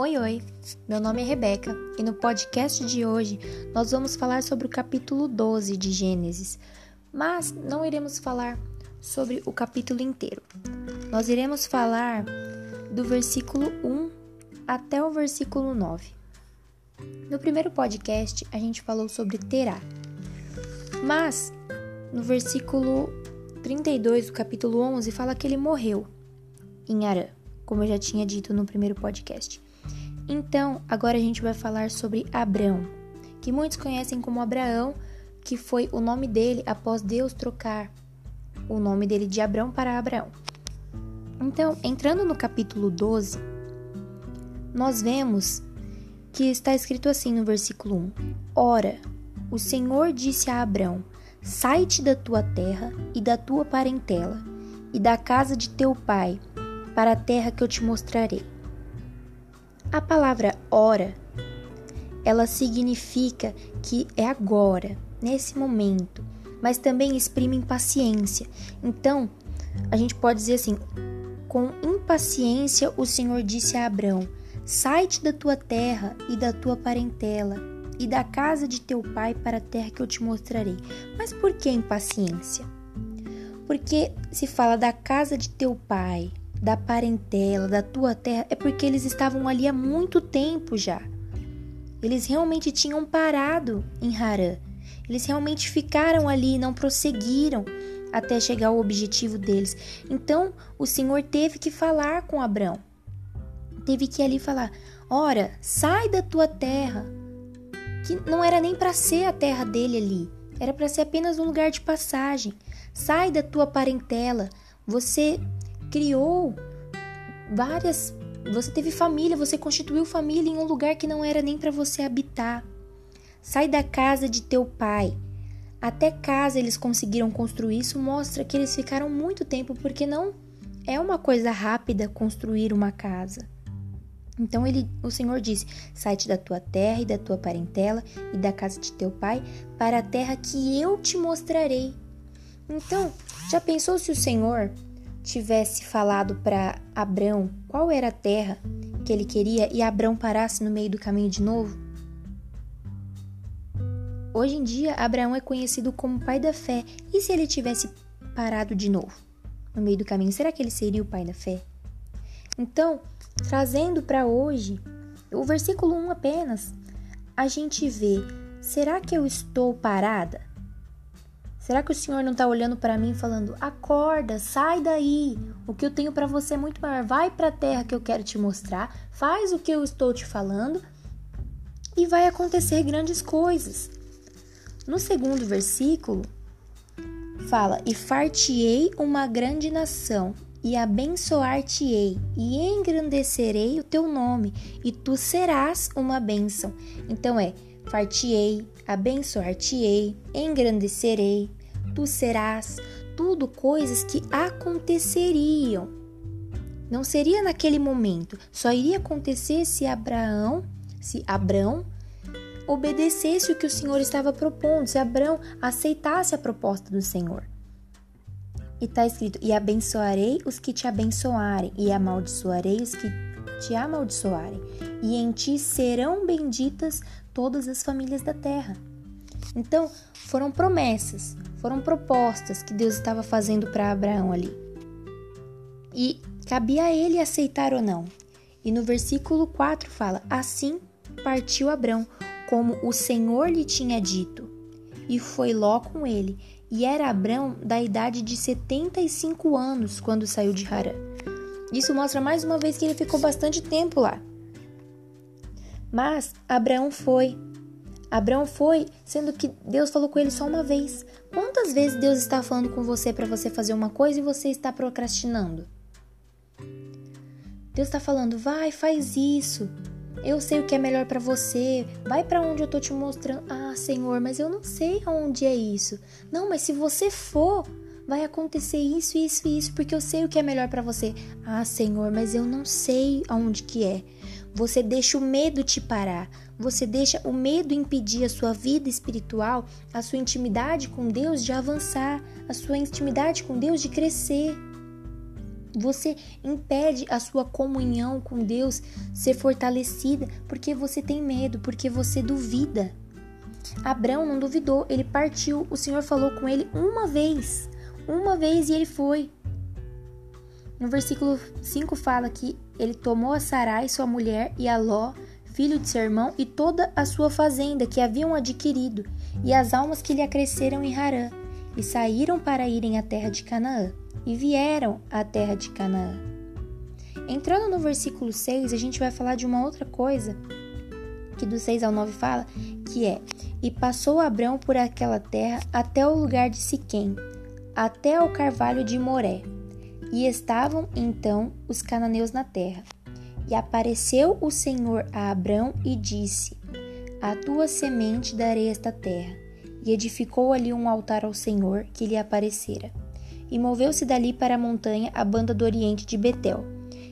Oi, oi! Meu nome é Rebeca e no podcast de hoje nós vamos falar sobre o capítulo 12 de Gênesis, mas não iremos falar sobre o capítulo inteiro. Nós iremos falar do versículo 1 até o versículo 9. No primeiro podcast a gente falou sobre Terá, mas no versículo 32 do capítulo 11 fala que ele morreu em Arã, como eu já tinha dito no primeiro podcast. Então, agora a gente vai falar sobre Abrão, que muitos conhecem como Abraão, que foi o nome dele após Deus trocar o nome dele de Abrão para Abraão. Então, entrando no capítulo 12, nós vemos que está escrito assim no versículo 1: Ora, o Senhor disse a Abrão: Sai-te da tua terra e da tua parentela e da casa de teu pai, para a terra que eu te mostrarei. A palavra hora, ela significa que é agora, nesse momento, mas também exprime impaciência. Então, a gente pode dizer assim: com impaciência o Senhor disse a Abrão: Sai-te da tua terra e da tua parentela e da casa de teu pai para a terra que eu te mostrarei. Mas por que impaciência? Porque se fala da casa de teu pai, da parentela, da tua terra, é porque eles estavam ali há muito tempo já. Eles realmente tinham parado em Harã. Eles realmente ficaram ali, não prosseguiram até chegar ao objetivo deles. Então, o Senhor teve que falar com Abraão. Teve que ali falar: "Ora, sai da tua terra". Que não era nem para ser a terra dele ali, era para ser apenas um lugar de passagem. Sai da tua parentela. Você criou várias. Você teve família, você constituiu família em um lugar que não era nem para você habitar. Sai da casa de teu pai. Até casa eles conseguiram construir. Isso mostra que eles ficaram muito tempo, porque não é uma coisa rápida construir uma casa. Então ele, o Senhor disse: Sai-te da tua terra e da tua parentela e da casa de teu pai para a terra que eu te mostrarei. Então, já pensou se o Senhor tivesse falado para Abrão qual era a terra que ele queria e Abrão parasse no meio do caminho de novo? Hoje em dia, Abraão é conhecido como pai da fé. E se ele tivesse parado de novo no meio do caminho, será que ele seria o pai da fé? Então, trazendo para hoje, o versículo 1 apenas, a gente vê: será que eu estou parada? Será que o Senhor não está olhando para mim falando: acorda, sai daí, o que eu tenho para você é muito maior, vai para a terra que eu quero te mostrar, faz o que eu estou te falando e vai acontecer grandes coisas. No segundo versículo, fala: E fartiei uma grande nação, e abençoar-te-ei, e engrandecerei o teu nome, e tu serás uma bênção. Então é: fartiei, abençoar-te-ei, engrandecerei, tu serás, tudo coisas que aconteceriam. Não seria naquele momento, só iria acontecer se Abraão, se Abraão obedecesse o que o Senhor estava propondo, se Abraão aceitasse a proposta do Senhor. E está escrito: E abençoarei os que te abençoarem, e amaldiçoarei os que te amaldiçoarem, e em ti serão benditas todas as famílias da terra. Então, foram promessas, foram propostas que Deus estava fazendo para Abraão ali. E cabia a ele aceitar ou não. E no versículo 4 fala: Assim partiu Abraão, como o Senhor lhe tinha dito, e foi Ló com ele. E era Abraão da idade de 75 anos quando saiu de Harã. Isso mostra mais uma vez que ele ficou bastante tempo lá. Mas Abraão foi Abraão foi, sendo que Deus falou com ele só uma vez. Quantas vezes Deus está falando com você para você fazer uma coisa e você está procrastinando? Deus está falando, vai, faz isso. Eu sei o que é melhor para você. Vai para onde eu tô te mostrando. Ah, Senhor, mas eu não sei aonde é isso. Não, mas se você for, vai acontecer isso, isso e isso, porque eu sei o que é melhor para você. Ah, Senhor, mas eu não sei aonde que é. Você deixa o medo te parar. Você deixa o medo impedir a sua vida espiritual, a sua intimidade com Deus de avançar, a sua intimidade com Deus de crescer. Você impede a sua comunhão com Deus ser fortalecida porque você tem medo, porque você duvida. Abraão não duvidou, ele partiu. O Senhor falou com ele uma vez, uma vez e ele foi. No versículo 5 fala que ele tomou a Sarai, sua mulher, e a Ló, filho de seu irmão, e toda a sua fazenda que haviam adquirido, e as almas que lhe acresceram em Harã, e saíram para irem à terra de Canaã, e vieram à terra de Canaã. Entrando no versículo 6, a gente vai falar de uma outra coisa que do 6 ao 9 fala, que é: E passou Abrão por aquela terra até o lugar de Siquém, até o carvalho de Moré. E estavam então os cananeus na terra. E apareceu o Senhor a Abrão e disse: A tua semente darei esta terra. E edificou ali um altar ao Senhor que lhe aparecera. E moveu-se dali para a montanha a banda do oriente de Betel,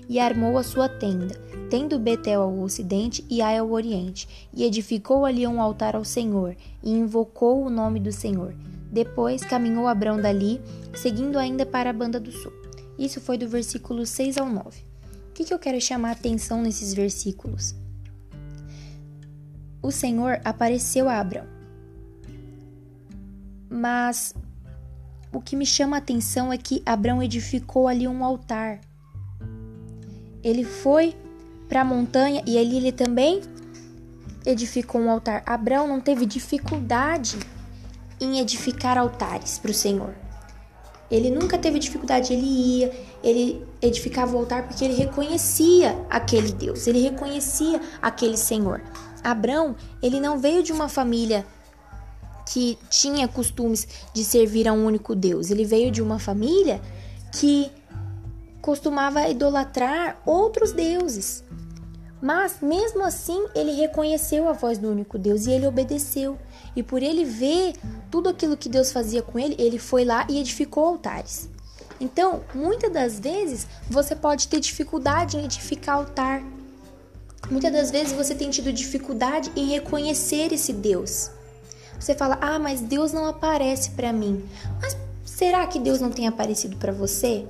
e armou a sua tenda, tendo Betel ao ocidente e Ai ao oriente, e edificou ali um altar ao Senhor, e invocou o nome do Senhor. Depois caminhou Abrão dali, seguindo ainda para a banda do sul. Isso foi do versículo 6 ao 9. O que, que eu quero chamar a atenção nesses versículos? O Senhor apareceu a Abrão. Mas o que me chama a atenção é que Abrão edificou ali um altar. Ele foi para a montanha e ali ele também edificou um altar. Abraão não teve dificuldade em edificar altares para o Senhor. Ele nunca teve dificuldade, ele ia, ele edificava o altar porque ele reconhecia aquele Deus, ele reconhecia aquele Senhor. Abraão, ele não veio de uma família que tinha costumes de servir a um único Deus. Ele veio de uma família que costumava idolatrar outros deuses. Mas mesmo assim, ele reconheceu a voz do único Deus e ele obedeceu. E por ele ver tudo aquilo que Deus fazia com ele, ele foi lá e edificou altares. Então, muitas das vezes, você pode ter dificuldade em edificar altar. Muitas das vezes você tem tido dificuldade em reconhecer esse Deus. Você fala: "Ah, mas Deus não aparece para mim". Mas será que Deus não tem aparecido para você?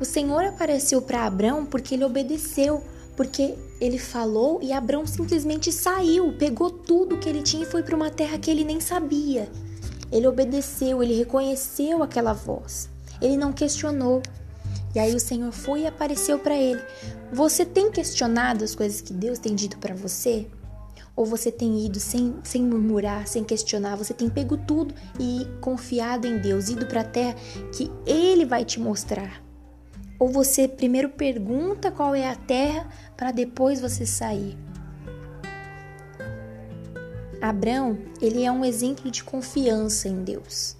O Senhor apareceu para Abraão porque ele obedeceu, porque ele falou e Abraão simplesmente saiu, pegou tudo que ele tinha e foi para uma terra que ele nem sabia. Ele obedeceu, ele reconheceu aquela voz. Ele não questionou. E aí o Senhor foi e apareceu para ele. Você tem questionado as coisas que Deus tem dito para você? Ou você tem ido sem, sem murmurar, sem questionar? Você tem pego tudo e confiado em Deus, ido para a terra que Ele vai te mostrar? Ou você primeiro pergunta qual é a terra para depois você sair? Abraão, ele é um exemplo de confiança em Deus.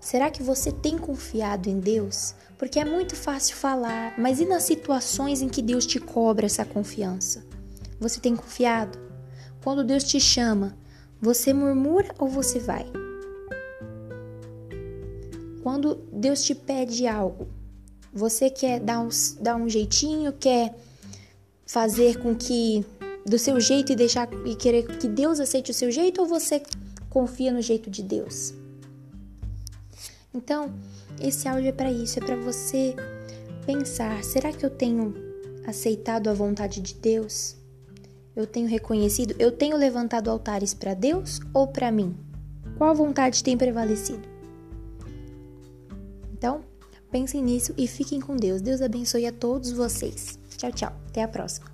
Será que você tem confiado em Deus? Porque é muito fácil falar, mas e nas situações em que Deus te cobra essa confiança? Você tem confiado? Quando Deus te chama, você murmura ou você vai? Quando Deus te pede algo, você quer dar um, dar um jeitinho, quer fazer com que do seu jeito e deixar e querer que Deus aceite o seu jeito ou você confia no jeito de Deus? Então, esse áudio é para isso, é para você pensar: será que eu tenho aceitado a vontade de Deus? Eu tenho reconhecido, eu tenho levantado altares para Deus ou para mim? Qual vontade tem prevalecido? Então, Pensem nisso e fiquem com Deus. Deus abençoe a todos vocês. Tchau, tchau. Até a próxima.